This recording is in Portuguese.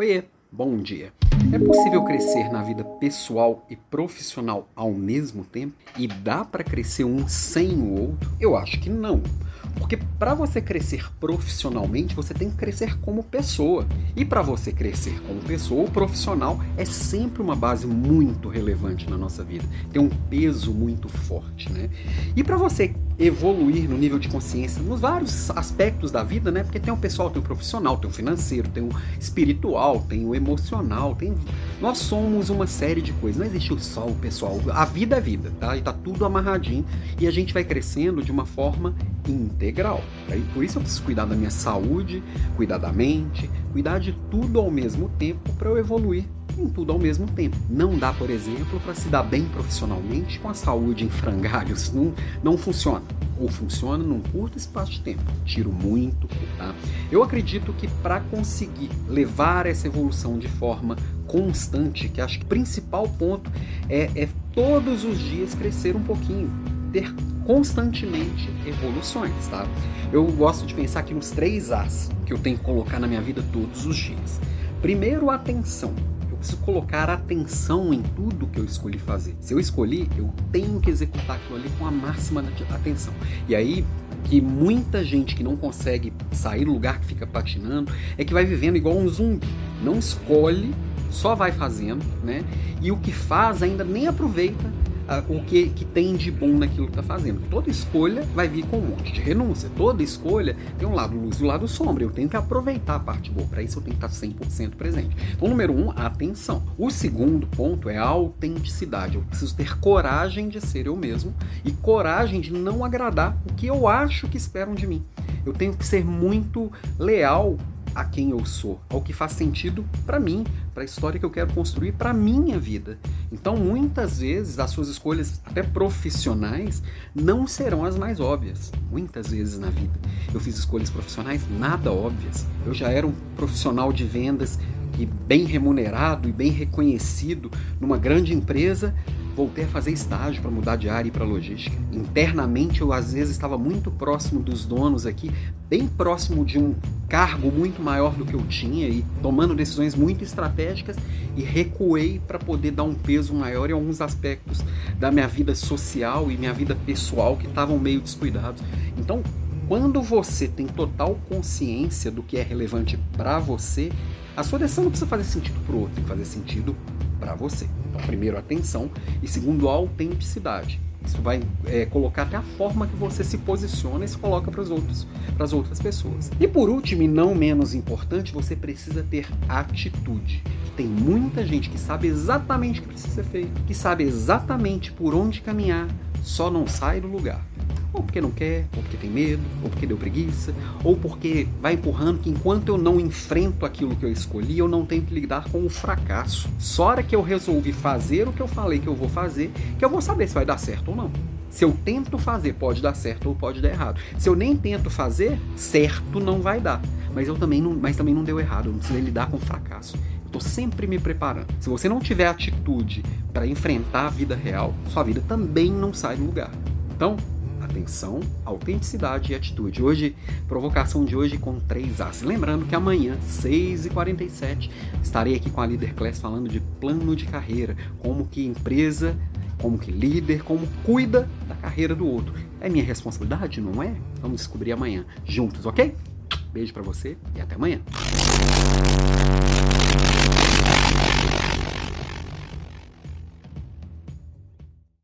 Oiê, bom dia. É possível crescer na vida pessoal e profissional ao mesmo tempo? E dá para crescer um sem o outro? Eu acho que não. Porque para você crescer profissionalmente, você tem que crescer como pessoa. E para você crescer como pessoa, o profissional é sempre uma base muito relevante na nossa vida. Tem um peso muito forte, né? E para você evoluir no nível de consciência nos vários aspectos da vida, né? Porque tem o pessoal, tem o profissional, tem o financeiro, tem o espiritual, tem o emocional, tem nós somos uma série de coisas. Não existe só o pessoal. A vida é vida, tá? E tá tudo amarradinho e a gente vai crescendo de uma forma integral. Tá? por isso eu preciso cuidar da minha saúde, cuidar da mente, cuidar de tudo ao mesmo tempo para eu evoluir em tudo ao mesmo tempo. Não dá, por exemplo, para se dar bem profissionalmente com a saúde em frangalhos. Não, não funciona. Ou funciona num curto espaço de tempo. Tiro muito, tá? Eu acredito que para conseguir levar essa evolução de forma constante, que acho que o principal ponto é, é todos os dias crescer um pouquinho, ter constantemente evoluções, tá? Eu gosto de pensar aqui nos três As que eu tenho que colocar na minha vida todos os dias. Primeiro, atenção preciso colocar atenção em tudo que eu escolhi fazer. Se eu escolhi, eu tenho que executar aquilo ali com a máxima atenção. E aí, que muita gente que não consegue sair do lugar que fica patinando é que vai vivendo igual um zumbi. Não escolhe, só vai fazendo, né? E o que faz ainda nem aproveita o que, que tem de bom naquilo que está fazendo. Toda escolha vai vir com um monte de renúncia. Toda escolha tem um lado luz e um lado sombra. Eu tenho que aproveitar a parte boa. Para isso eu tenho que estar 100% presente. Então, número um, atenção. O segundo ponto é a autenticidade. Eu preciso ter coragem de ser eu mesmo e coragem de não agradar o que eu acho que esperam de mim. Eu tenho que ser muito leal a quem eu sou, ao que faz sentido para mim, para a história que eu quero construir para minha vida. Então, muitas vezes as suas escolhas, até profissionais, não serão as mais óbvias. Muitas vezes na vida eu fiz escolhas profissionais nada óbvias. Eu já era um profissional de vendas e bem remunerado e bem reconhecido numa grande empresa, voltei a fazer estágio para mudar de área e para logística. Internamente eu às vezes estava muito próximo dos donos aqui, bem próximo de um cargo muito maior do que eu tinha e tomando decisões muito estratégicas e recuei para poder dar um peso maior em alguns aspectos da minha vida social e minha vida pessoal que estavam meio descuidados. Então, quando você tem total consciência do que é relevante para você, a sua decisão não precisa fazer sentido para o outro, tem que fazer sentido para você. Então, primeiro, atenção e segundo, autenticidade. Isso vai é, colocar até a forma que você se posiciona e se coloca para as outras pessoas. E por último, e não menos importante, você precisa ter atitude. Tem muita gente que sabe exatamente o que precisa ser feito, que sabe exatamente por onde caminhar, só não sai do lugar. Ou porque não quer, ou porque tem medo, ou porque deu preguiça, ou porque vai empurrando que enquanto eu não enfrento aquilo que eu escolhi, eu não tenho que lidar com o fracasso. Só hora que eu resolvi fazer o que eu falei que eu vou fazer, que eu vou saber se vai dar certo ou não. Se eu tento fazer, pode dar certo ou pode dar errado. Se eu nem tento fazer, certo não vai dar. Mas eu também não, mas também não deu errado. Eu não precisei lidar com o fracasso. Estou sempre me preparando. Se você não tiver atitude para enfrentar a vida real, sua vida também não sai do lugar. Então, atenção, autenticidade e atitude. Hoje, provocação de hoje com três As. Lembrando que amanhã, 6h47, estarei aqui com a Leader Class falando de plano de carreira, como que empresa, como que líder, como cuida da carreira do outro. É minha responsabilidade, não é? Vamos descobrir amanhã juntos, ok? Beijo para você e até amanhã.